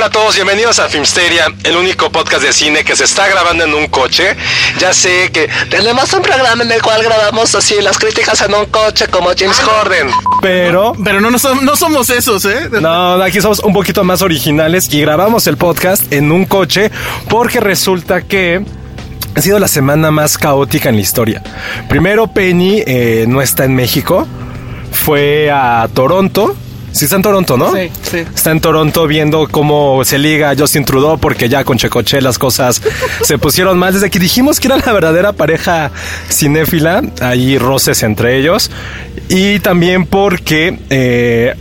Hola a todos, bienvenidos a Filmsteria, el único podcast de cine que se está grabando en un coche. Ya sé que tenemos un programa en el cual grabamos así las críticas en un coche como James Corden. Pero, Pero no, no, som- no somos esos, ¿eh? no, aquí somos un poquito más originales y grabamos el podcast en un coche porque resulta que ha sido la semana más caótica en la historia. Primero, Penny eh, no está en México, fue a Toronto. Sí está en Toronto, ¿no? Sí, sí. Está en Toronto viendo cómo se liga Justin Trudeau porque ya con Checoche las cosas se pusieron mal. Desde que dijimos que era la verdadera pareja cinéfila, hay roces entre ellos. Y también porque eh,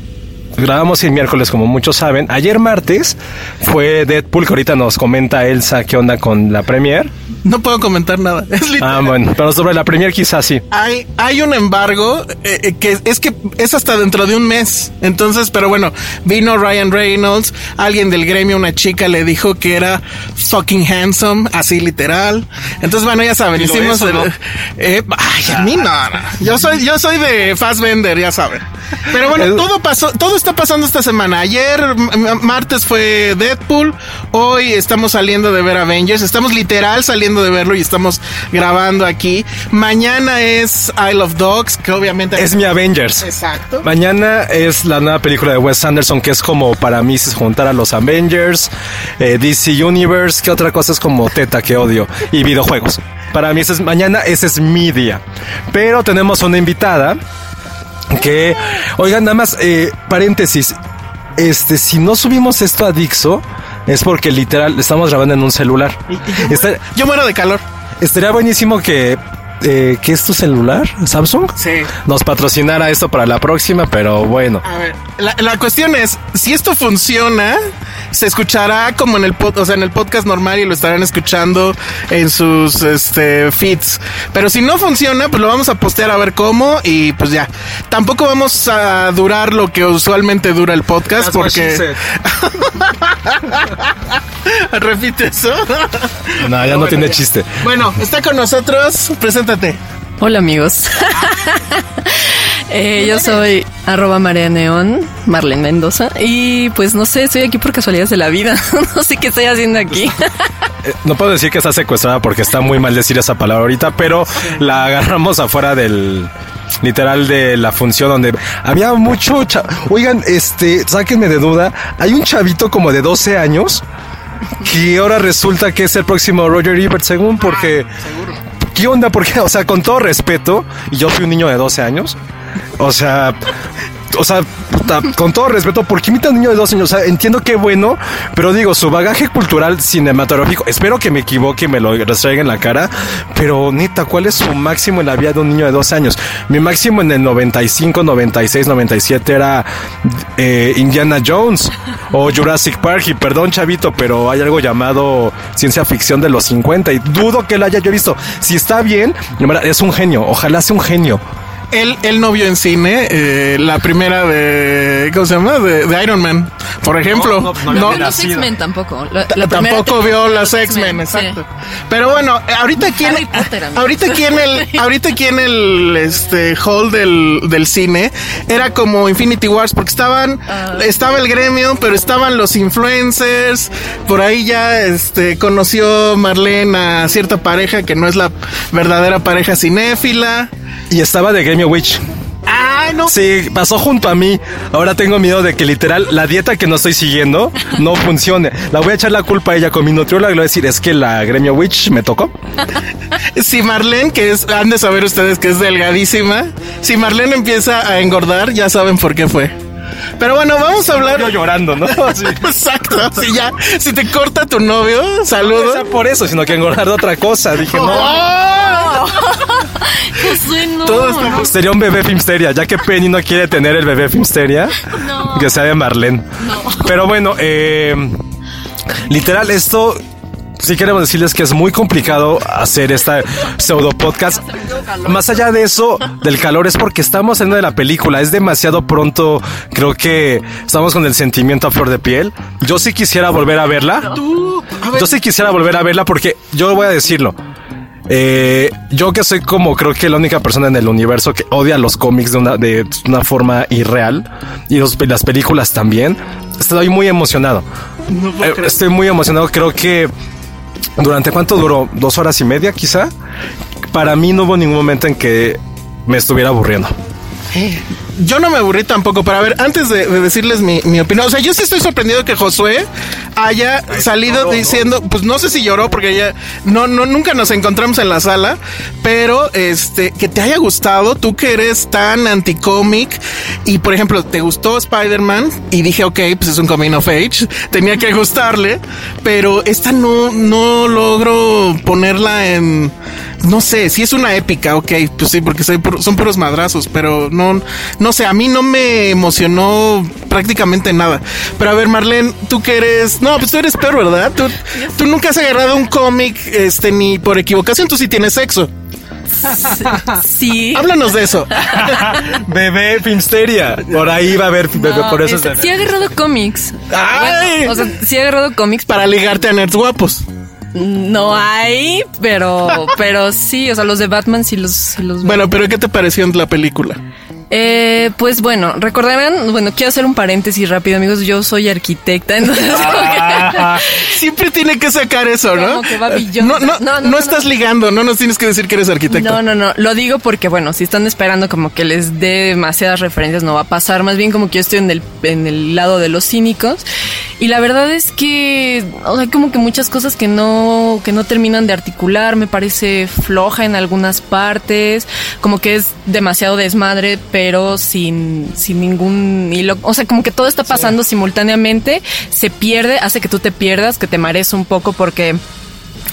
grabamos el miércoles, como muchos saben. Ayer martes fue Deadpool, que ahorita nos comenta Elsa qué onda con la premier. No puedo comentar nada. Es literal. Ah, bueno, pero sobre la premier quizás sí. Hay, hay un embargo eh, eh, que es que es hasta dentro de un mes. Entonces, pero bueno, vino Ryan Reynolds, alguien del gremio, una chica le dijo que era fucking handsome, así literal. Entonces, bueno, ya saben, ¿Y lo hicimos el- no? eh, ay, a mí no, no. Yo soy, yo soy de Fassbender, ya saben. Pero bueno, todo pasó, todo está pasando esta semana. Ayer, martes fue Deadpool. Hoy estamos saliendo de ver Avengers. Estamos literal saliendo de verlo y estamos grabando aquí. Mañana es Isle of Dogs, que obviamente Es mi Avengers. Exacto. Mañana es la nueva película de Wes Anderson, que es como para mí se juntara los Avengers, eh, DC Universe, que otra cosa es como teta que odio, y videojuegos. Para mí ese es, mañana ese es mi día. Pero tenemos una invitada que, oigan, nada más, eh, paréntesis, este, si no subimos esto a Dixo, es porque literal estamos grabando en un celular. Está- Yo muero de calor. estaría buenísimo que, eh, ¿qué es tu celular? ¿Samsung? Sí. Nos patrocinara esto para la próxima, pero bueno. A ver, la, la cuestión es, si esto funciona, se escuchará como en el pod, o sea, en el podcast normal y lo estarán escuchando en sus este feeds. Pero si no funciona, pues lo vamos a postear a ver cómo y pues ya. Tampoco vamos a durar lo que usualmente dura el podcast porque repite eso. No, ya no tiene chiste. Bueno, está con nosotros, preséntate. Hola amigos. Eh, yo soy arroba María Neón, Marlene Mendoza. Y pues no sé, estoy aquí por casualidades de la vida. no sé qué estoy haciendo aquí. Eh, No puedo decir que está secuestrada porque está muy mal decir esa palabra ahorita, pero la agarramos afuera del literal de la función donde había mucho cha- Oigan, este, sáquenme de duda, hay un chavito como de 12 años que ahora resulta que es el próximo Roger Ebert según porque ¿Qué onda? Porque, o sea, con todo respeto, y yo fui un niño de 12 años, o sea, o sea, con todo respeto, ¿por qué imita un niño de 12 años? Entiendo que bueno, pero digo, su bagaje cultural cinematográfico, espero que me equivoque y me lo traiga en la cara, pero neta, ¿cuál es su máximo en la vida de un niño de 12 años? Mi máximo en el 95, 96, 97 era eh, Indiana Jones o Jurassic Park, y perdón, chavito, pero hay algo llamado ciencia ficción de los 50 y dudo que lo haya yo visto. Si está bien, es un genio, ojalá sea un genio. Él, él no vio en cine eh, la primera de. ¿Cómo se llama? De, de Iron Man, por ejemplo. No, no, no, No, no, Los. X-Men tampoco. La- la Tampoco vio las X-Men, sí. exacto. Pero bueno, eh, ahorita aquí en, Harry Potter, ahorita aquí en el, ahorita aquí en el este hall del, del cine era como Infinity Wars porque estaban, Ah. estaba el gremio, pero estaban los influencers. Por ahí ya este conoció Marlene a cierta pareja que no es la verdadera pareja cinéfila. Y estaba de Gremio Witch. Ay, no. Sí, pasó junto a mí. Ahora tengo miedo de que literal la dieta que no estoy siguiendo no funcione. La voy a echar la culpa a ella con mi nutrióloga y le voy a decir, es que la Gremio Witch me tocó. Si Marlene, que es, han de saber ustedes que es delgadísima, si Marlene empieza a engordar, ya saben por qué fue. Pero bueno, vamos a hablar. Yo llorando, ¿no? Sí. Exacto, si ya, si te corta tu novio, No saludos. sea por eso, sino que engordar de otra cosa. Dije, no. No. Todo Sería un bebé Filmsteria, ya que Penny no quiere tener el bebé Filmsteria, No. que sea de Marlene. Pero bueno, eh, literal, esto sí queremos decirles que es muy complicado hacer esta pseudo podcast. Más allá de eso, del calor, es porque estamos saliendo de la película. Es demasiado pronto. Creo que estamos con el sentimiento a flor de piel. Yo sí quisiera volver a verla. Yo sí quisiera volver a verla porque yo voy a decirlo. Eh, yo que soy como creo que la única persona en el universo que odia los cómics de una, de una forma irreal y los- las películas también, estoy muy emocionado. Eh, estoy muy emocionado. Creo que durante cuánto duró, dos horas y media quizá. Para mí no hubo ningún momento en que me estuviera aburriendo. Yo no me aburrí tampoco, pero a ver, antes de, de decirles mi, mi opinión, o sea, yo sí estoy sorprendido que Josué haya salido diciendo, pues no sé si lloró porque ya no, no, nunca nos encontramos en la sala, pero este, que te haya gustado, tú que eres tan anti-cómic y por ejemplo, te gustó Spider-Man y dije, ok, pues es un coming of age, tenía que gustarle, pero esta no, no logro ponerla en, no sé, si es una épica, ok, pues sí, porque soy puro- son puros madrazos, pero no, no sé, a mí no me emocionó prácticamente nada. Pero a ver, Marlene, tú que eres, no, pues tú eres peor, ¿verdad? Tú, tú nunca has agarrado un cómic, este, ni por equivocación, tú sí tienes sexo. Sí. Háblanos de eso. Bebé Filmsteria. Por ahí va a haber bebé, No, por eso es este, sí he agarrado cómics. ¡Ay! Bueno, o sea, sí he agarrado cómics. Para ligarte a nerds guapos. No hay, pero, pero sí, o sea, los de Batman sí los, sí los. Bueno, pero ¿qué te pareció en la película? Eh, pues bueno, recordarán, bueno, quiero hacer un paréntesis rápido, amigos. Yo soy arquitecta, entonces Ah, Siempre tiene que sacar eso, ¿no? Como que va. No, no, No, no, no, estás ligando, no nos tienes que decir que eres arquitecto. No, no, no. Lo digo porque, bueno, si están esperando como que les dé demasiadas referencias, no va a pasar. Más bien como que yo estoy en el, en el lado de los cínicos. Y la verdad es que, o sea, como que muchas cosas que no, que no terminan de articular. Me parece floja en algunas partes. Como que es demasiado desmadre, pero sin, sin ningún hilo. O sea, como que todo está pasando simultáneamente. Se pierde, hace que tú te pierdas, que te marees un poco porque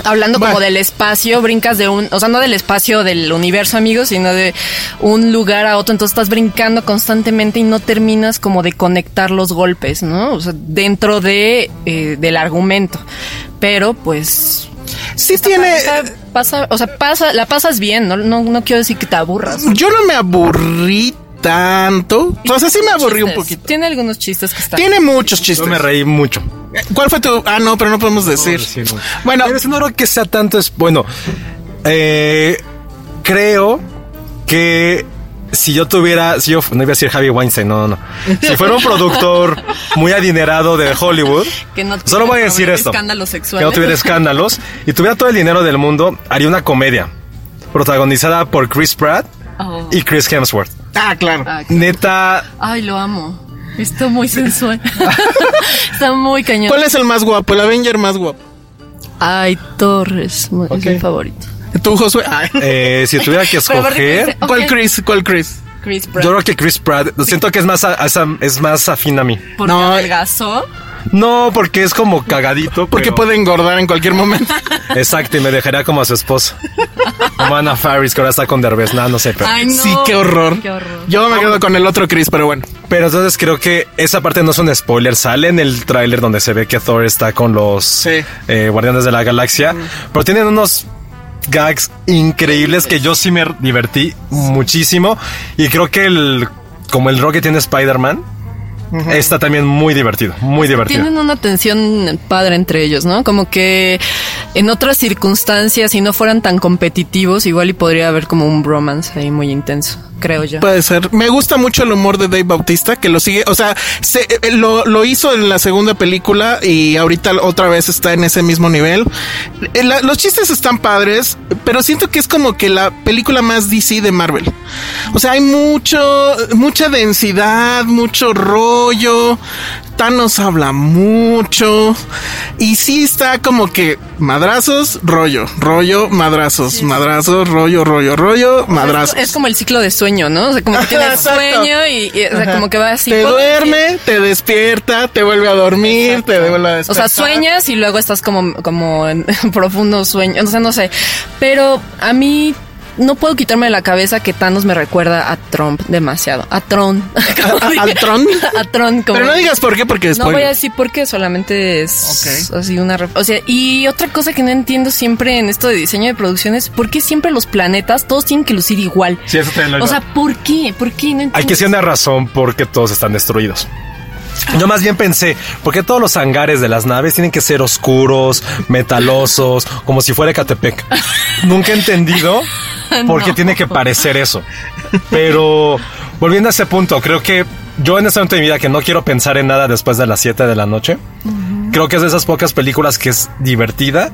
Hablando como del espacio, brincas de un, o sea, no del espacio del universo, amigos, sino de un lugar a otro. Entonces estás brincando constantemente y no terminas como de conectar los golpes, ¿no? O sea, dentro de eh, del argumento. Pero pues Sí tiene... pasa- o sea, pasa, la pasas bien, no, no, no quiero decir que te aburras. Yo no me aburrí tanto. O sea, sí me aburrí un poquito. Tiene algunos chistes que están. Tiene muchos chistes. Yo me reí mucho. ¿Cuál fue tu...? Ah, no, pero no podemos decir. Bueno, Pero eso no creo que sea tanto. Es, bueno, eh, creo que si yo tuviera, si yo no iba a decir Javi Weinstein, no, no, no. Si fuera un productor muy adinerado de Hollywood, Que no solo voy a decir esto: escándalos que sexuales. no tuviera escándalos y tuviera todo el dinero del mundo, haría una comedia protagonizada por Chris Pratt Oh. y Chris Hemsworth. ah, claro. Ah, Neta, Ay, lo amo. Está muy sensual. Está muy cañón. ¿Cuál es el más guapo? El Avenger más guapo. Ay, Torres. Es mi favorito. ¿Tú, Josué? Ay. eh, si tuviera que escoger. ¿Cuál Chris? ¿Cuál Chris? Chris Pratt. yo creo que Chris Pratt, siento que es más, a- a- es más afín a mí. Porque No. adelgazó. No, porque es como cagadito. Porque pero- puede engordar en cualquier momento. Exacto, y me dejaría como a su esposa. Como Ana Faris, que ahora está con Derbez. No, no sé, pero... Ay, no. Sí, qué horror. Qué horror. Yo me quedo con el otro Chris, pero bueno. Pero entonces creo que esa parte no es un spoiler. Sale en el tráiler donde se ve que Thor está con los Sí. eh, Guardianes de la Galaxia. Pero tienen unos gags increíbles que yo sí me divertí muchísimo. Y creo que el, como el rock que tiene Spider-Man, está también muy divertido, muy divertido. Tienen una tensión padre entre ellos, ¿no? Como que en otras circunstancias, si no fueran tan competitivos, igual y podría haber como un bromance ahí muy intenso, creo yo. Puede ser. Me gusta mucho el humor de Dave Bautista, que lo sigue, o sea, se, eh, lo, lo hizo en la segunda película y ahorita otra vez está en ese mismo nivel. Eh, los chistes están padres, pero siento que es como que la película más DC de Marvel. O sea, hay mucho, mucha densidad, mucho rollo. Thanos habla mucho. Y sí está como que madrazos, rollo, rollo, madrazos, madrazos, rollo, rollo, rollo, madrazos. Es, es como el ciclo de sueño, ¿no? O sea, como que tienes sueño y, y, o sea, como que va así. Te duerme, te despierta, te vuelve a dormir, te vuelve a O despertar. sea, sueñas y luego estás como, como en profundo sueño. O sea, no sé. Pero a mí no puedo quitarme de la cabeza que Thanos me recuerda a Trump demasiado. A Tron. ¿A- al Tron? a Tron. Como Pero no digas por qué, porque No después. voy a decir por qué, solamente es así una... O sea, y otra cosa que no entiendo siempre en esto de diseño de producciones, ¿por qué siempre los planetas todos tienen que lucir igual? Sí, eso también lo O sea, ¿por qué? ¿Por qué? No Hay entiendo. que ser una razón porque todos están destruidos. Yo más bien pensé, ¿por qué todos los hangares de las naves tienen que ser oscuros, metalosos, como si fuera Catepec? Nunca he entendido por qué tiene que parecer eso. Pero volviendo a ese punto, creo que yo en este momento de mi vida que no quiero pensar en nada después de las 7 de la noche, creo que es de esas pocas películas que es divertida.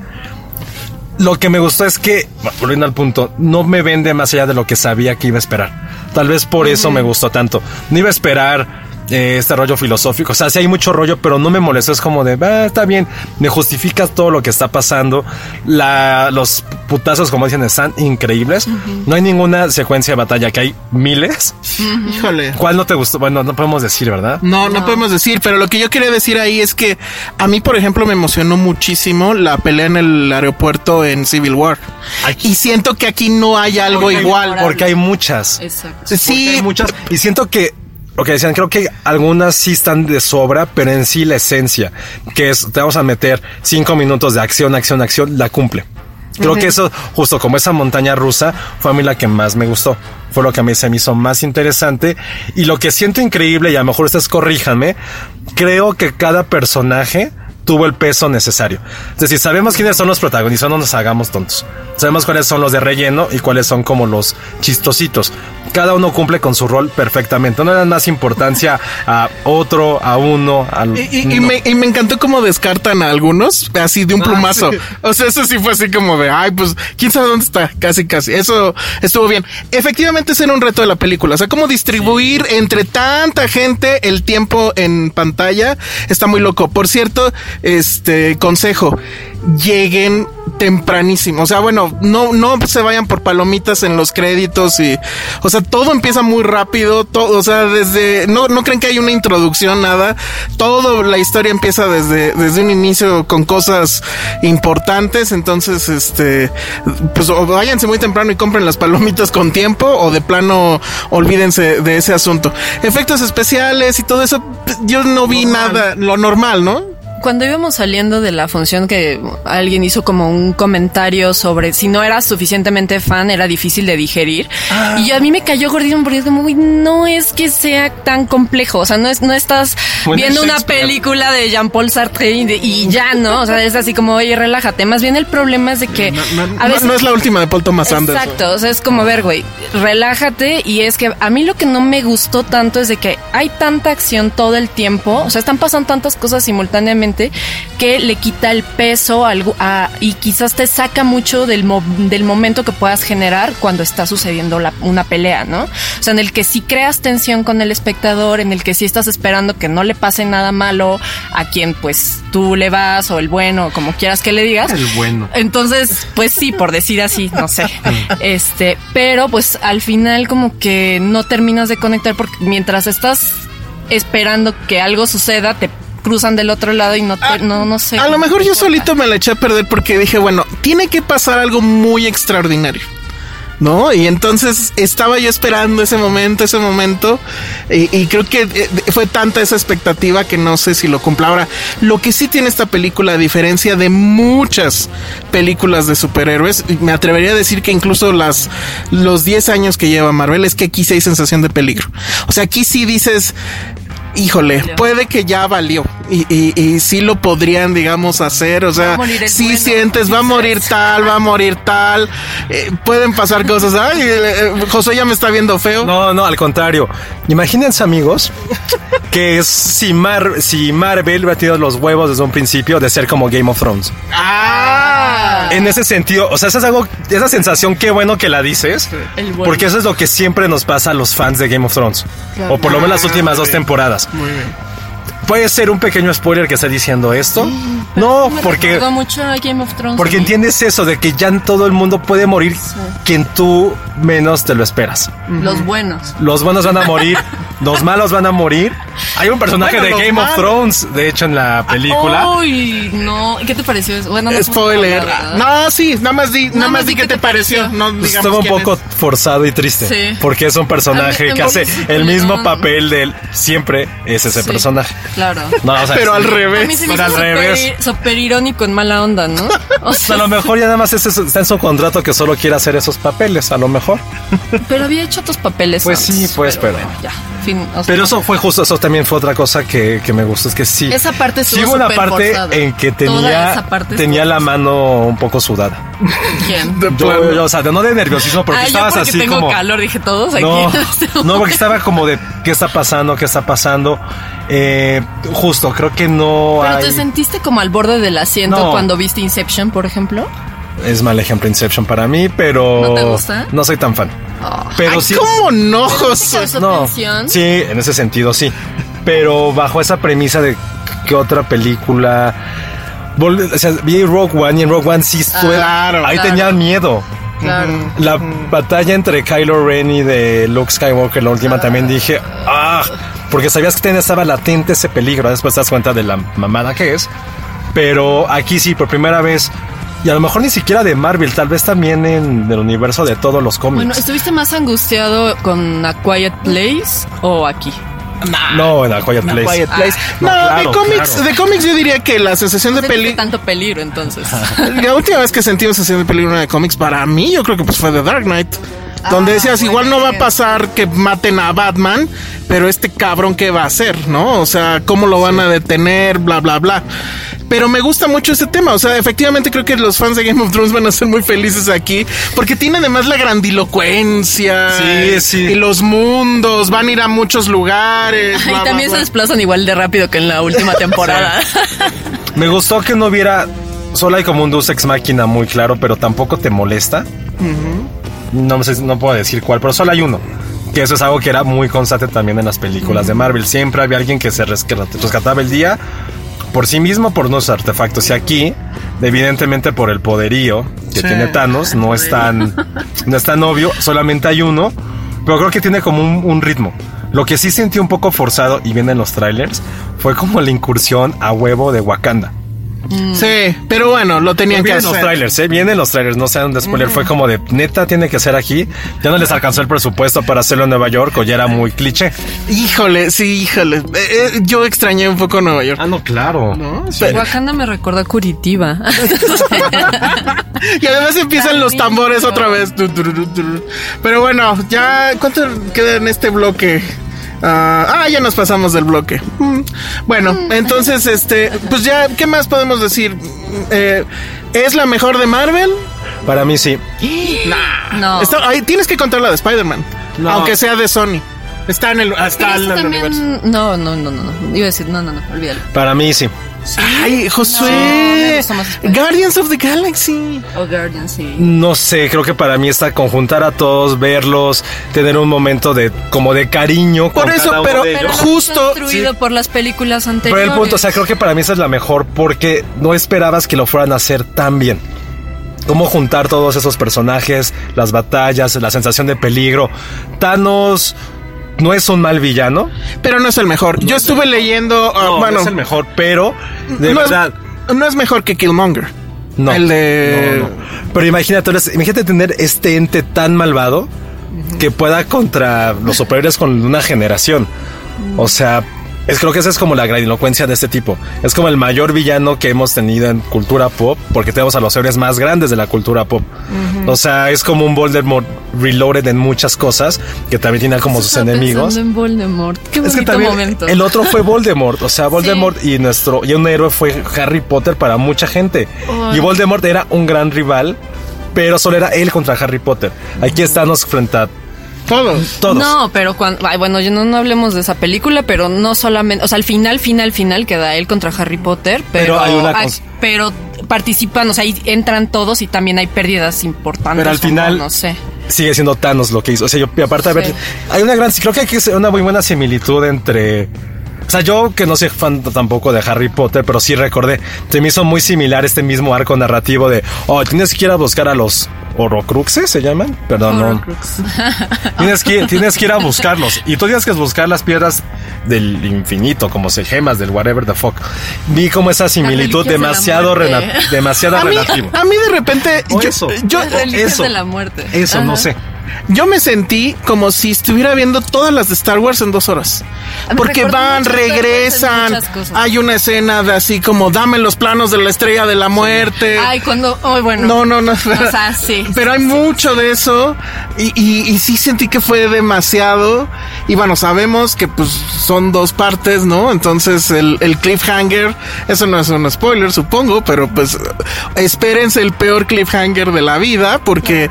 Lo que me gustó es que, volviendo al punto, no me vende más allá de lo que sabía que iba a esperar. Tal vez por eso me gustó tanto. No iba a esperar eh, este rollo filosófico. O sea, sí hay mucho rollo, pero no me molestó. Es como de, "Ah, está bien, me justificas todo lo que está pasando. La, los putazos, como dicen, están increíbles. No hay ninguna secuencia de batalla, que hay miles. Híjole. ¿Cuál no te gustó? Bueno, no podemos decir, ¿verdad? No, no, podemos decir, pero lo que yo quería decir ahí es que a mí, por ejemplo, me emocionó muchísimo la pelea en el aeropuerto en Civil War. Y siento que aquí no hay algo Porque igual. Porque hay muchas. Exacto. Porque Sí, hay muchas. Y siento que, que decían, creo que algunas sí están de sobra, pero en sí la esencia, que es, te vamos a meter cinco minutos de acción, acción, acción, la cumple. Creo que eso, justo como esa montaña rusa, fue a mí la que más me gustó. Fue lo que a mí se me hizo más interesante. Y lo que siento increíble, y a lo mejor ustedes corríjanme, creo que cada personaje tuvo el peso necesario. Es decir, sabemos quiénes son los protagonistas, no nos hagamos tontos. Sabemos cuáles son los de relleno y cuáles son como los chistositos. Cada uno cumple con su rol perfectamente. No le dan más importancia a otro, a uno, al... Y, y- me, y me encantó cómo descartan a algunos así de un plumazo. O sea, eso sí fue así como de, ay, pues, quién sabe dónde está. Casi, casi. Eso estuvo bien. Efectivamente, ese era un reto de la película. O sea, cómo distribuir entre tanta gente el tiempo en pantalla está muy loco. Por cierto, este consejo, lleguen tempranísimo. O sea, bueno, no, no se vayan por palomitas en los créditos y, o sea, todo empieza muy rápido, todo, o sea, desde, no, no creen que hay una introducción, nada. Todo la historia empieza desde, desde un inicio con cosas importantes. Entonces, este, pues o váyanse muy temprano y compren las palomitas con tiempo o de plano olvídense de ese asunto. Efectos especiales y todo eso, yo no vi nada, lo normal, ¿no? Cuando íbamos saliendo de la función que alguien hizo como un comentario sobre si no eras suficientemente fan era difícil de digerir y yo a mí me cayó gordito porque es como "Uy, no es que sea tan complejo, o sea, no es no estás Bueno, viendo una película de Jean-Paul Sartre y, de- y ya, ¿no? O sea, es así como, "Oye, relájate." Más bien el problema es de que No, no- a no- veces no es la última de Paul Thomas Anderson. Exacto, o sea, es como ver, güey, relájate y es que a mí lo que no me gustó tanto es de que hay tanta acción todo el tiempo, o sea, están pasando tantas cosas simultáneamente que le quita el peso algo a- y quizás te saca mucho del, mo- del momento que puedas generar cuando está sucediendo la- una pelea, ¿no? O sea, en el que sí creas tensión con el espectador, en el que sí estás esperando que no le pase nada malo a quien pues tú le vas o el bueno, como quieras que le digas. El bueno. Entonces, pues sí, por decir así, no sé. Este, pero pues al final como que no terminas de conectar porque mientras estás esperando que algo suceda, te cruzan del otro lado y no te, no, no sé. A lo mejor yo solito me la eché a perder porque dije, bueno, tiene que pasar algo muy extraordinario. ¿no? Y entonces estaba yo esperando ese momento, ese momento, y, y creo que eh, fue tanta esa expectativa que no sé si lo cumpla. Ahora, lo que sí tiene esta película, a diferencia de muchas películas de superhéroes, me atrevería a decir que incluso las, los 10 años que lleva Marvel, es que aquí sí hay sensación de peligro. O sea, aquí sí dices, híjole, puede que ya valió. Y, y, y sí lo podrían, digamos, hacer. O sea, sí bueno, sientes, va a morir tal, va a morir tal. Eh, pueden pasar cosas. Ay, eh, eh, José ya me está viendo feo. No, no, al contrario. Imagínense, amigos, que es si, Mar si Marvel hubiera tenido los huevos desde un principio de ser como Game of Thrones. Ah. En ese sentido, o sea, eso es algo, esa sensación, qué bueno que la dices, El bueno. porque eso es lo que siempre nos pasa a los fans de Game of Thrones, o por lo menos las últimas dos temporadas. Muy bien. Puede ser un pequeño spoiler que está diciendo esto. No, Me porque mucho a Game of Thrones. porque entiendes eso de que ya todo el mundo puede morir quien tú menos te lo esperas. Los buenos. Los buenos van a morir, los malos van a morir. Hay un personaje Bueno, de Game of malos. Thrones, de hecho, en la película. Uy, no. ¿Qué te pareció eso? Bueno, no Spoiler. No, sí, nada más di, nada más di qué te pareció. No Pues digamos Estuvo un quién poco es. forzado y triste. Sí. Porque es un personaje mí- que hace sí, el mismo no. papel de él. Siempre es ese Sí, personaje. Claro. No, o sea, Pero al sí. A mí revés. se me Pero hizo al revés. súper irónico en mala onda, ¿no? O A sea, lo mejor ya nada más está en su contrato que solo quiere hacer esos papeles, a lo mejor. pero había hecho otros papeles. Pues sí, pues, pero- bueno, ya. Fin, o sea, Pero eso fue justo, eso también fue otra cosa que, que me gustó, es que sí. Esa parte Sí hubo una parte forzada. en que tenía, tenía la mano un poco sudada. ¿Quién? De Yo, plano. yo, o sea, de- no de nerviosismo, porque Ah, yo estabas porque así tengo como... calor, dije todos aquí. No, no, porque estaba como de qué está pasando, qué está pasando. Eh, justo, creo que no Pero hay. te sentiste como al borde del asiento No. cuando viste Inception, por ejemplo. Es mal ejemplo Inception para mí, pero. ¿No te gusta? No soy tan fan. Pero Ay, sí. ¿Cómo no, ¿Te José? No, sí, en ese sentido sí. Pero bajo esa premisa de que otra película. Vol- O sea, vi Rogue One y en Rogue One sí estuve. Claro, ahí claro. tenía miedo. Claro. La batalla entre Kylo Ren y de Luke Skywalker, la última, también dije, ah, porque sabías que tenía- estaba latente ese peligro. Después te das cuenta de la mamada que es. Pero aquí sí, por primera vez, y a lo mejor ni siquiera de Marvel, tal vez también en el universo de todos los cómics. Bueno, ¿estuviste más angustiado con A Quiet Place o aquí? No, en A Quiet Place. Quiet Place. No, No, claro, de cómics, claro. de cómics yo diría que la sensación de ¿Sentiste peli. tanto peligro entonces. La última vez que sentí una sensación de peligro de cómics, para mí, yo creo que pues fue The Dark Knight. Donde decías, igual no va a pasar que maten a Batman, pero este cabrón, ¿qué va a hacer? ¿No? O sea, ¿cómo lo van a detener? Bla, bla, bla. Pero me gusta mucho ese tema. O sea, efectivamente creo que los fans de Game of Thrones van a ser muy felices aquí. Porque tiene además la grandilocuencia. Sí, sí. Y los mundos. Van a ir a muchos lugares. y bla, bla, también se bla. desplazan igual de rápido que en la última temporada. Me gustó que no hubiera. Solo hay como un Deus Ex Máquina muy claro, pero tampoco te molesta. No sé, no puedo decir cuál, pero solo hay uno. Que eso es algo que era muy constante también en las películas de Marvel. Siempre había alguien que se rescataba el día por sí mismo, por unos artefactos. Y aquí, evidentemente por el poderío que Sí. tiene Thanos, no es tan, no es tan obvio. Solamente hay uno, pero creo que tiene como un, un ritmo. Lo que sí sentí un poco forzado, y viene en los trailers, fue como la incursión a huevo de Wakanda. Sí, pero bueno, lo tenían que Vienen los hacer. trailers, ¿eh? Vienen los trailers, no sean de spoiler. Fue como de, neta, tiene que ser aquí. Ya no les alcanzó el presupuesto para hacerlo en Nueva York o ya era muy cliché. Híjole, sí, híjole. Eh, eh, yo extrañé un poco Nueva York. Ah, no, claro. ¿no? Wakanda me recuerda a Curitiba. y además empiezan los tambores otra vez. Pero bueno, ya, ¿cuánto queda en este bloque? Ah, ah, ya nos pasamos del bloque. Mm, Bueno, entonces, este, pues ya, ¿qué más podemos decir? Eh, ¿Es la mejor de Marvel? Para mí sí. no. Está- ahí tienes que contar la de Spider-Man, No. aunque sea de Sony. Está en el, el universo. No, no, no, no, no. Iba a decir, no, no, no, olvídalo. Para mí sí. Ay, Josué. Guardians of the Galaxy. O Guardian, sí. No sé, creo que para mí está conjuntar a todos, verlos, tener un momento de como de cariño. Por con eso, cada uno pero- de Pero ellos. lo Justo- por las películas Pero anteriores. el punto, o sea, creo que para mí esa es la mejor porque no esperabas que lo fueran a hacer tan bien. Cómo juntar todos esos personajes, las batallas, la sensación de peligro. Thanos no es un mal villano. Pero no es el mejor. Yo estuve leyendo, ah, No, bueno, no es el mejor, pero de no, verdad. es, no es mejor que Killmonger. No. El de... Pero imagínate, imagínate tener este ente tan malvado que pueda contra los superiores con una generación. O sea, es, creo que esa es como la grandilocuencia de este tipo. Es como el mayor villano que hemos tenido en cultura pop, porque tenemos a los héroes más grandes de la cultura pop. O sea, es como un Voldemort reloaded en muchas cosas, que también tiene como sus enemigos. en Voldemort. Qué Es bonito que también momento. el otro fue Voldemort, o sea, Voldemort y nuestro y un héroe fue Harry Potter para mucha gente. Y Voldemort era un gran rival, pero solo era él contra Harry Potter. Aquí estamos frente a Todos. todos. No, pero cuando, ay, bueno, yo no, no hablemos de esa película, pero no solamente, o sea, al final, final, final queda él contra Harry Potter, pero, Pero hay una cosa- pero participan, o sea, ahí entran todos y también hay pérdidas importantes. Pero al final- no sé. Sigue siendo Thanos lo que hizo. O sea, yo y aparte de ver, Sí. hay una gran, creo que hay que hacer una muy buena similitud entre o sea, yo que no soy fan tampoco de Harry Potter, pero sí recordé, se me hizo muy similar este mismo arco narrativo de, oh, tienes que ir a buscar a los Horrocruxes, ¿se llaman? Perdón, no. Tienes que, tienes que ir a buscarlos. Y tú tienes que buscar las piedras del infinito, como se gemas del whatever the fuck. Vi como esa similitud reliquias de la demasiado, demasiado A mí, relativo. a mí de repente... O yo, eso. yo, eso. de la muerte. Eso, no sé. yo me sentí como si estuviera viendo todas las de Star Wars en dos horas. Me Porque van, regresan. Hay una escena de así como dame los planos de la estrella de la muerte. Ay, cuando, ay, bueno. No, no, no. O sea, sí. Pero hay mucho de eso y, y, y sí sentí que fue demasiado. Y bueno, sabemos que pues son dos partes, ¿no? Entonces el, el cliffhanger, eso no es un spoiler, supongo, pero pues espérense el peor cliffhanger de la vida porque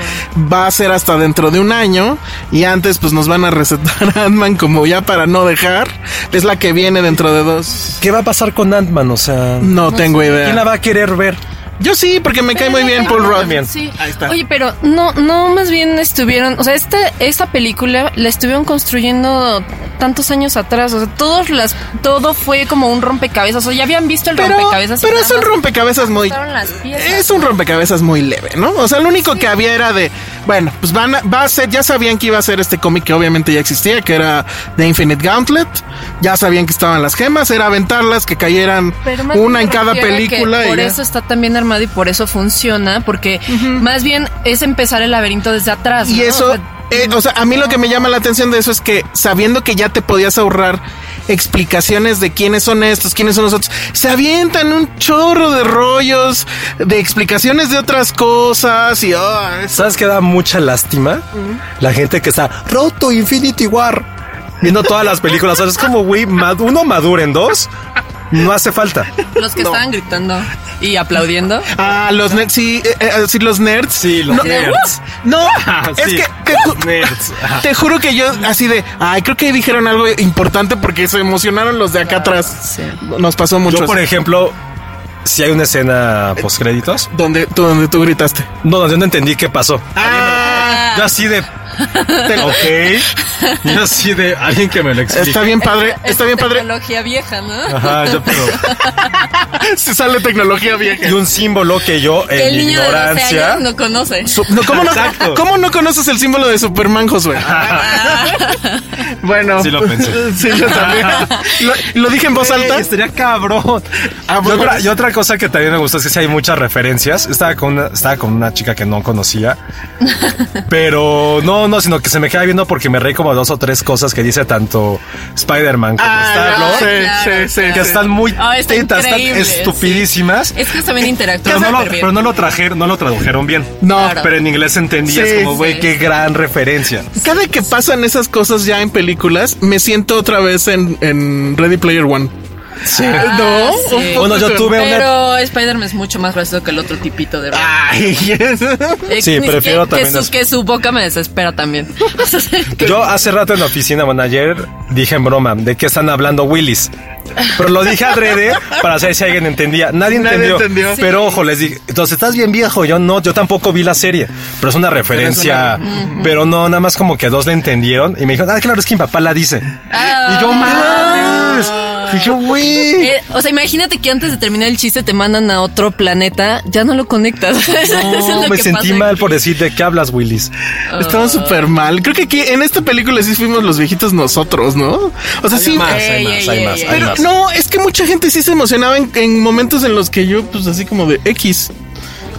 va a ser hasta dentro de un año y antes pues nos van a recetar a Ant-Man como ya para no dejar. Es la que viene dentro de dos. ¿Qué va a pasar con Ant-Man? O sea, No, tengo idea. ¿quién la va a querer ver? Yo sí, porque me cae muy bien Paul Rudd. Bien. Sí. Ahí está. Oye, pero no, no, más bien estuvieron, o sea, esta, esta película la estuvieron construyendo tantos años atrás, o sea, todos las, todo fue como un rompecabezas, o sea, ya habían visto el Pero, rompecabezas. pero es un rompecabezas muy. piezas. Es un rompecabezas muy leve, ¿no? O sea, lo único que había era de. Bueno, pues van a, va a ser. Ya sabían que iba a ser este cómic que obviamente ya existía, que era The Infinite Gauntlet. Ya sabían que estaban las gemas, era aventarlas, que cayeran una en cada película. y Por ya. eso está tan bien y por eso funciona, porque más bien es empezar el laberinto desde atrás. Y ¿no? eso, O sea, eh, o sea, a mí lo que me llama la atención de eso es que sabiendo que ya te podías ahorrar explicaciones de quiénes son estos, quiénes son los otros, se avientan un chorro de rollos, de explicaciones de otras cosas y es- ¿Sabes qué da mucha lástima? La gente que está roto Infinity War. Viendo todas las películas. O sea, es como, güey, mad- uno madura en dos. No hace falta. los que estaban gritando y aplaudiendo. Ah, los nerds, sí, eh, eh, sí, los nerds. Sí, los no, nerds. No, Ah, es sí. que te, ju- Nerds. Te juro que yo así de, ay, creo que dijeron algo importante porque se emocionaron los de acá atrás. Nos pasó mucho. Yo, por así. ejemplo, si hay una escena post créditos, donde tú, donde tú gritaste. no, yo no entendí qué pasó. Ah, Yo así de. Ok. Yo así de alguien que me lo explique. está bien padre, Es está bien padre. Tecnología vieja, ¿no? Ajá, yo pero. Se sale tecnología vieja. Y un símbolo que yo, en el mi niño de 12 ignorancia. años no conoce. Su- no, ¿cómo, no. ¿Cómo no conoces el símbolo de Superman, Josué? bueno. Sí lo pensé. Sí, yo también. ¿Lo, lo dije en voz Güey, alta? Estaría cabrón. Ah, y, otra, y otra cosa que también me gustó es que sí hay muchas referencias. Estaba con una, estaba con una chica que no conocía. Pero no, no, sino que se me queda viendo porque me reí como dos o tres cosas que dice tanto Spider-Man como Ah, Star-Lord. sí, Claro, sí, sí, Que están muy Ah, está tetas, están estupidísimas. Es que también interactúan Pero no, lo, súper bien. pero no lo trajeron, no lo tradujeron bien. No. Claro. Pero en inglés se entendía, Sí, es como, güey, sí. qué gran referencia. Cada que pasan esas cosas ya en películas, me siento otra vez en, en Ready Player One. Sí. Ah, ¿No? sí. Bueno, yo tuve una. Pero Spider-Man es mucho más gracioso que el otro tipito de verdad. Ay, yes. Eh, Sí, prefiero también que su, eso. que su boca me desespera también. Yo hace rato en la oficina, bueno, ayer dije en broma de qué están hablando Willis. Pero lo dije adrede para saber si alguien entendía. Nadie Nadie entendió. entendió. Pero ojo, les dije, entonces estás bien viejo. Yo no, yo tampoco vi la serie. Pero es una referencia. Pero no, nada más como que dos la entendieron. Y me dijeron, ah, claro, es que mi papá la dice. Ah. y yo, mames. Y yo, güey. Eh, o sea, imagínate que antes de terminar el chiste te mandan a otro planeta, ya no lo conectas. Es No, lo me que sentí pasa mal aquí. por decir de qué hablas, Willis. Estamos súper mal. Creo que aquí en esta película sí fuimos los viejitos nosotros, ¿no? O sea, sí. más, hay más, hay más, hay Pero más. no, es que mucha gente sí se emocionaba en, en momentos en los que yo, pues así como de X.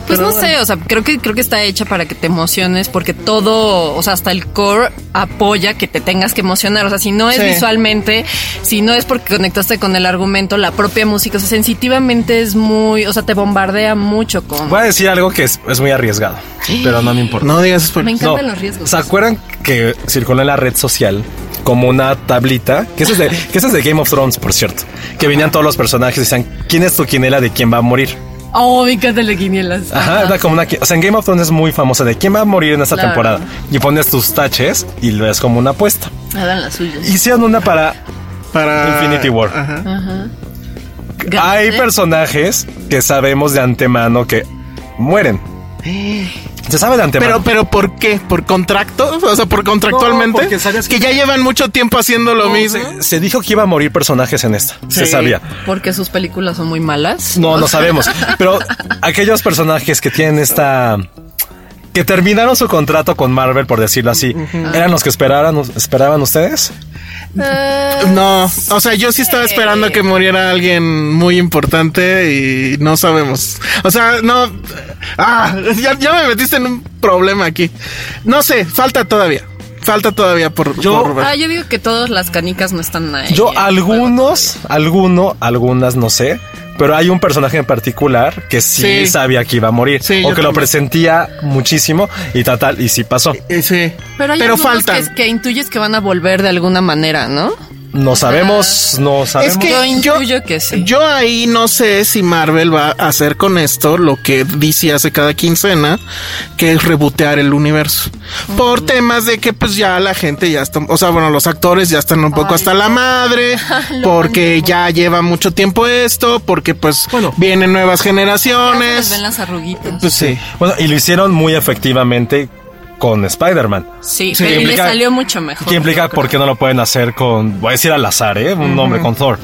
Pues Pero no sé, o sea, creo que creo que está hecha para que te emociones porque todo, o sea, hasta el core apoya que te tengas que emocionar, o sea, si no es Sí. visualmente, si no es porque conectaste con el argumento, la propia música, o sea, sensitivamente es muy, o sea, te bombardea mucho con Voy a decir algo que es, es muy arriesgado, pero no me importa. No digas spoiler. Me encantan los riesgos. ¿Se acuerdan que circuló en la red social como una tablita? Que eso es de, que eso es de Game of Thrones, por cierto. Que venían todos los personajes y decían, ¿quién es tu quinela de quién va a morir? Oh, me encanta de quinielas. Ajá, era como una... O sea, en Game of Thrones es muy famosa de quién va a morir en esta Claro. temporada. Y pones tus taches y lo ves como una apuesta. Hagan las suyas. Hicieron una para... Para Infinity War. Ajá. Hay personajes que sabemos de antemano que mueren. Se sabe de antemano. Pero, pero ¿por qué? ¿Por contrato? O sea, ¿por contractualmente? que que- ya llevan mucho tiempo haciendo lo No, mismo. Se, se dijo que iba a morir personajes en esta. Se sabía. Porque sus películas son muy malas. No, no sabemos. Pero aquellos personajes que tienen esta. que terminaron su contrato con Marvel, por decirlo así, ¿eran los que esperaban, esperaban ustedes? No, o sea, yo sí estaba esperando que muriera alguien muy importante y no sabemos. O sea, no. Ah, ya, ya me metiste en un problema aquí. No sé, falta todavía. Falta todavía por. Yo- por ver. Ah, yo digo que todas las canicas no están ahí. Yo, en algunos, alguno, algunas no sé. Pero hay un personaje en particular que sí, Sí. sabía que iba a morir. Sí, o que lo presentía muchísimo y tal, tal, y sí pasó. Eh, sí. Pero hay Pero faltan. que, que intuyes que van a volver de alguna manera, ¿no? No sabemos, no sabemos. Es que Yo yo, intuyo que sí. yo ahí no sé si Marvel va a hacer con esto lo que DC hace cada quincena, que es rebotear el universo. Por temas de que pues ya la gente ya está, o sea, bueno, los actores ya están un poco hasta la madre, porque ya lleva mucho tiempo esto, porque pues Bueno. vienen nuevas Ya se les generaciones. ven las arruguitas. Pues sí. Bueno, y lo hicieron muy efectivamente con Spider-Man. Sí, sí, pero le salió mucho mejor. ¿Qué implica por qué no lo pueden hacer con, voy a decir al azar, ¿eh? Un nombre con Thor.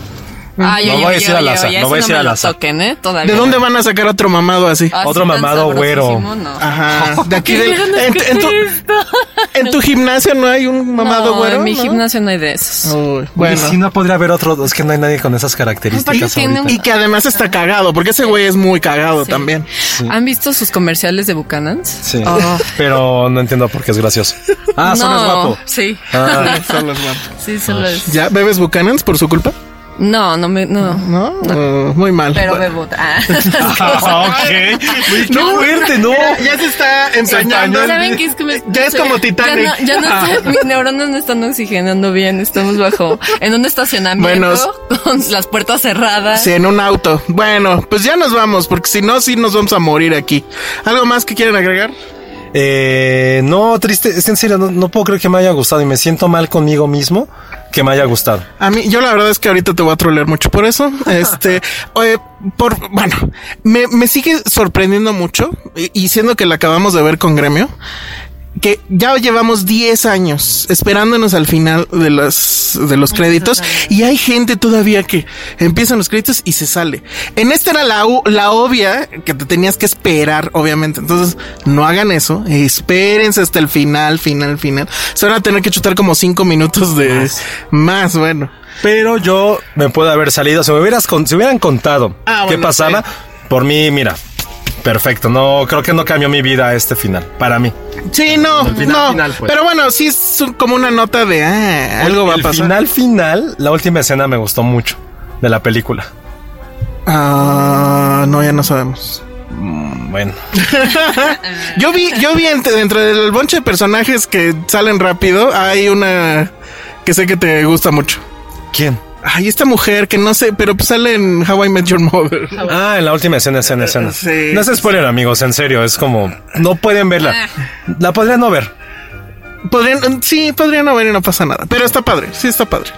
Ay, Lo oye, voy a decir al azar, lo voy a decir no al azar. toquen, ¿eh? Todavía. ¿De dónde van a sacar otro mamado así? Así Otro mamado güero. no. Ajá. De aquí ¿Qué del, en, en tu, en tu gimnasio no hay un mamado no, güero. en mi ¿no? gimnasio no hay de esos. Uy, Bueno, si no podría haber otro, es que no hay nadie con esas características. Ahorita. Y que además está cagado, porque ese güey es muy cagado Sí. también. ¿Han visto sus comerciales de Buchanan's? Sí. Oh. Pero no entiendo por qué es gracioso. Ah, solo es no, guapo. Sí. Ah, Solo es guapo. Sí, solo es. ¿Ya bebes Buchanan's por su culpa? No, no me, no. ¿No? Uh, muy mal. Pero Bueno. bebo. Ah. ok. Qué fuerte, ¿no? Ya, ya se está empañando. ¿Saben qué es que me Ya es como Titanic. Ya no, ya no está- mis neuronas no están oxigenando bien. Estamos bajo en un estacionamiento Bueno, con las puertas cerradas. Sí, en un auto. Bueno, pues ya nos vamos, porque si no, sí nos vamos a morir aquí. ¿Algo más que quieren agregar? Eh, no, triste, es en serio, no, no puedo creer que me haya gustado y me siento mal conmigo mismo que me haya gustado. A mí, yo la verdad es que ahorita te voy a trolear mucho por eso. Este, oye, por, bueno, me, me sigue sorprendiendo mucho, y, y siendo que la acabamos de ver con Gremio, que ya llevamos 10 años esperándonos al final de los, de los créditos y hay gente todavía que empiezan los créditos y se sale. En esta era la, u- la obvia que te tenías que esperar, obviamente. Entonces, no hagan eso. Espérense hasta el final, final, final. Se van a tener que chutar como 5 minutos de más, bueno. Pero yo me puedo haber salido, si me hubieras con- si hubieran contado Ah, qué bueno, pasaba, sí. por mí, mira, perfecto. No, creo que no cambió mi vida este final, para mí. Sí, no, El final, no. final, pues. Pero bueno, sí es como una nota de ah, algo va a El pasar. final, final, la última escena me gustó mucho de la película. Ah, no, ya no sabemos. Bueno, Yo vi, yo vi entre- dentro del bonche de personajes que salen rápido, hay una que sé que te gusta mucho. ¿quién? Ay, esta mujer que no sé, pero pues sale en How I Met Your Mother. Ah, en la última escena, escena, escena. Sí. No es spoiler, amigos, en serio, es como, no pueden verla. La podrían no ver. Podrían, sí, podrían no ver y no pasa nada. Pero está padre, sí está padre.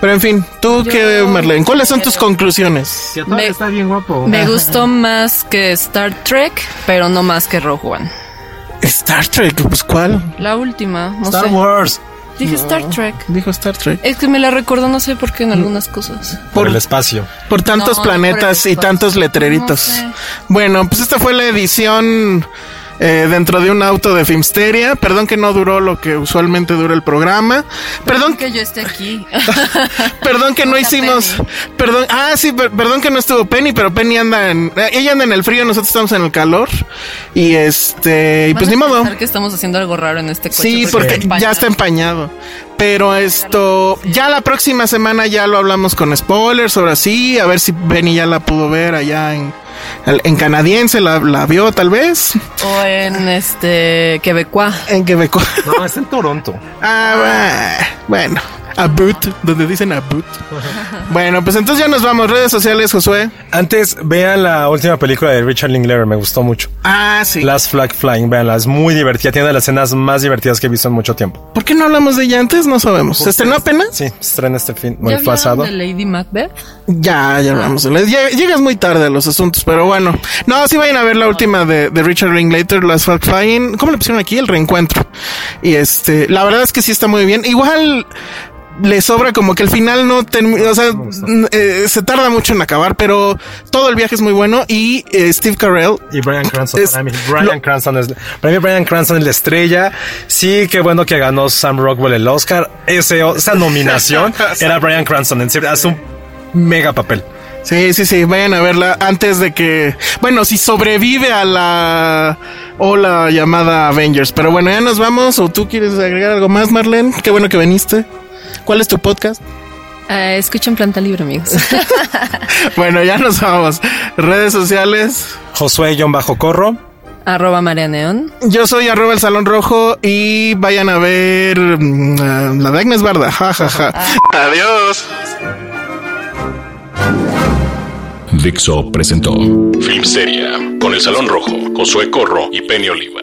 Pero en fin, tú qué, Marlene, ¿cuáles son tus conclusiones? Me, bien guapo. me gustó más que Star Trek, pero no más que Rogue One. Star Trek, pues ¿cuál? La última, no Star sé. Wars. Dije Star Trek. Dijo Star Trek. Es que me la recuerdo, no sé por qué en algunas cosas. Por el espacio. Por tantos No, planetas por y tantos letreritos. No sé. Bueno, pues esta fue la edición eh, dentro de un auto de Filmsteria. Perdón que no duró lo que usualmente dura el programa. Perdón que yo esté aquí. perdón que no hicimos. Perdón. Ah, sí, per- perdón que no estuvo Penny, pero Penny anda en. eh, Ella anda en el frío, nosotros estamos en el calor. Y este. Y pues ni modo. que estamos haciendo algo raro en este coche. Sí, porque ya está empañado. Pero esto, ya la próxima semana ya lo hablamos con spoilers, ahora sí, a ver si Benny ya la pudo ver allá en, en canadiense, la, la vio tal vez, O en este Quebecois. en Quebec. No, está en Toronto. Ah, bueno, a boot, donde dicen a boot. Bueno, pues entonces ya nos vamos, redes sociales, Josué. Antes, vean la última película de Richard Linklater, me gustó mucho. Ah, sí. Last Flag Flying, veanla, es muy divertida, tiene de las escenas más divertidas que he visto en mucho tiempo. ¿Por qué no hablamos de ella antes? No sabemos. ¿Se estrenó apenas? Sí, se estrena este fin, ¿Ya el vieron pasado. de Lady Macbeth? Ya, ya vamos. Lle- Llegas muy tarde a los asuntos, pero bueno. No, sí vayan a ver la última de, de Richard Linklater, Last Flag Flying. ¿Cómo le pusieron aquí? El reencuentro. Y este, la verdad es que sí está muy bien. Igual le sobra como que el final no termina, o sea, eh, se tarda mucho en acabar, pero todo el viaje es muy bueno y eh, Steve Carell Y Brian Cranston, Es- para mí, Brian lo- Cranston es, para mí Brian Cranston es la estrella. Sí, qué bueno que ganó Sam Rockwell el Oscar. Ese, esa nominación era Brian Cranston, en serio, hace un mega papel. Sí, sí, sí, vayan a verla antes de que, bueno, si sobrevive a la ola llamada Avengers. Pero bueno, ya nos vamos. ¿O tú quieres agregar algo más, Marlene? Qué bueno que viniste. ¿Cuál es tu podcast? Eh, escuchen Planta Libre, amigos. Bueno, ya nos vamos. Redes sociales. Josué-Corro. Arroba María Neón. Yo soy arroba el Salón Rojo y vayan a ver mm, ah, la de Agnes Barda. Ja, ja, ja. Adiós. Dixo presentó Filmsteria con El Salón Rojo, Josué Corro y Penny Oliva.